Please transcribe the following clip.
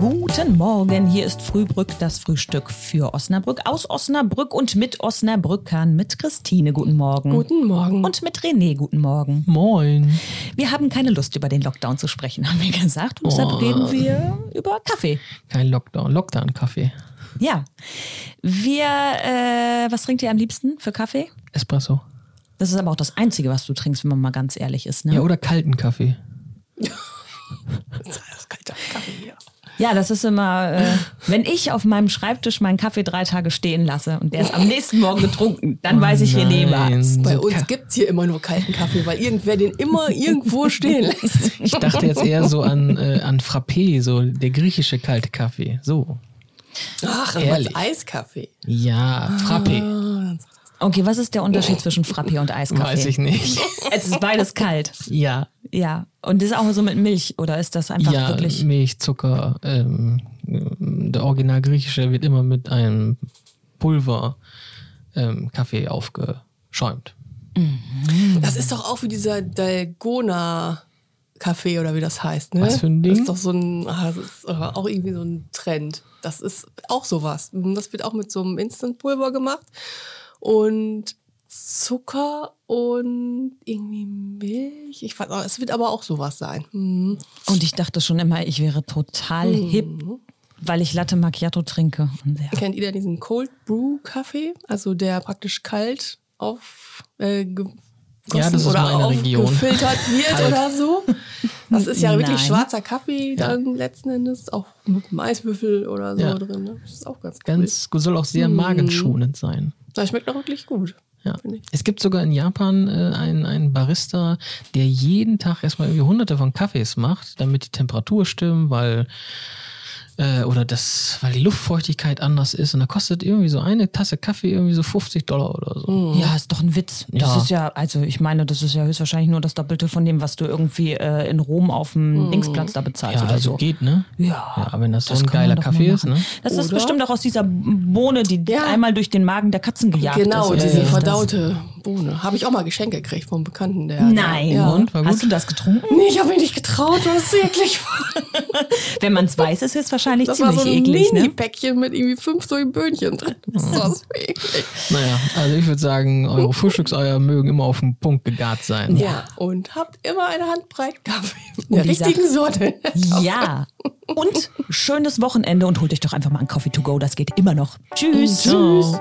Guten Morgen, hier ist Frühbrück, das Frühstück für Osnabrück, aus Osnabrück und mit Osnabrückern, mit Christine, guten Morgen. Guten Morgen. Und mit René, guten Morgen. Moin. Wir haben keine Lust, über den Lockdown zu sprechen, haben wir gesagt. Und deshalb Oh. reden wir über Kaffee. Kein Lockdown. Lockdown-Kaffee. Ja. Wir, äh, was trinkt ihr am liebsten für Kaffee? Espresso. Das ist aber auch das Einzige, was du trinkst, wenn man mal ganz ehrlich ist. Ne? Ja, oder kalten Kaffee. Das ist kalter Kaffee hier. Ja, das ist immer, äh, wenn ich auf meinem Schreibtisch meinen Kaffee drei Tage stehen lasse und der ist am nächsten Morgen getrunken, dann weiß ich, war's. Nein. Bei So uns ka- gibt es hier immer nur kalten Kaffee, weil irgendwer den immer irgendwo stehen lässt. Ich dachte jetzt eher so an, äh, an Frappé, so der griechische kalte Kaffee. So. Ach, Ehrlich. ist Eiskaffee. Ja, Frappé. Okay, was ist der Unterschied zwischen Frappé und Eiskaffee? Weiß ich nicht. Es ist beides kalt. Ja. Ja. Und das ist auch so mit Milch oder ist das einfach ja, wirklich? Milch, Zucker. Ähm, der original griechische wird immer mit einem Pulver ähm, Kaffee aufgeschäumt. Das ist doch auch wie dieser Dalgona Kaffee oder wie das heißt, ne? Was für ein Das Ding? ist doch so ein, ah, das ist auch irgendwie so ein Trend. Das ist auch sowas. Das wird auch mit so einem Instant-Pulver gemacht und Zucker und irgendwie Milch. Ich weiß es wird aber auch sowas sein. Mhm. Und ich dachte schon immer, ich wäre total hip, weil ich Latte Macchiato trinke. Ja. Kennt ihr diesen Cold Brew Kaffee? Also der praktisch kalt auf äh, Ja, das ist oder meine Region. gefiltert wird oder so. Das ist ja wirklich Nein. schwarzer Kaffee Ja. dann letzten Endes, auch mit einem Eiswürfel oder so Ja. drin. Ne? Das ist auch ganz, Ganz, soll auch sehr magenschonend sein. Das schmeckt auch wirklich gut. Ja. Es gibt sogar in Japan äh, einen, einen Barista, der jeden Tag erstmal irgendwie hunderte von Kaffees macht, damit die Temperatur stimmt, weil äh, oder das, weil die Luftfeuchtigkeit anders ist. Und da kostet irgendwie so eine Tasse Kaffee irgendwie so 50 Dollar oder so. Ja, ist doch ein Witz. Das Ja. ist ja, also ich meine, das ist ja höchstwahrscheinlich nur das Doppelte von dem, was du irgendwie äh, in Rom auf dem Dingsplatz da bezahlst Ja, oder also so. geht, ne? Ja, Ja, wenn das, das so ein geiler Kaffee ist, ne? Das ist Oder? bestimmt auch aus dieser Bohne, die Ja. einmal durch den Magen der Katzen gejagt Genau, ist. oder diese ist verdaute Bohne. Habe ich auch mal geschenkt gekriegt vom Bekannten. Der, Nein. Ja. Und? War gut? Hast du das getrunken? Nee, ich habe mich nicht getraut, weil es eklig war. Wenn man es weiß, ist es wahrscheinlich Das war ziemlich so ein eklig, ne? Mini-Päckchen mit irgendwie fünf solchen Böhnchen drin. Das war so eklig. Naja, also ich würde sagen, eure Frühstückseier mögen immer auf den Punkt gegart sein. Ja, und habt immer eine Handbreit Kaffee. Der die richtigen Sorte. Ja. Und schönes Wochenende und holt euch doch einfach mal ein Coffee to go. Das geht immer noch. Tschüss. Ciao.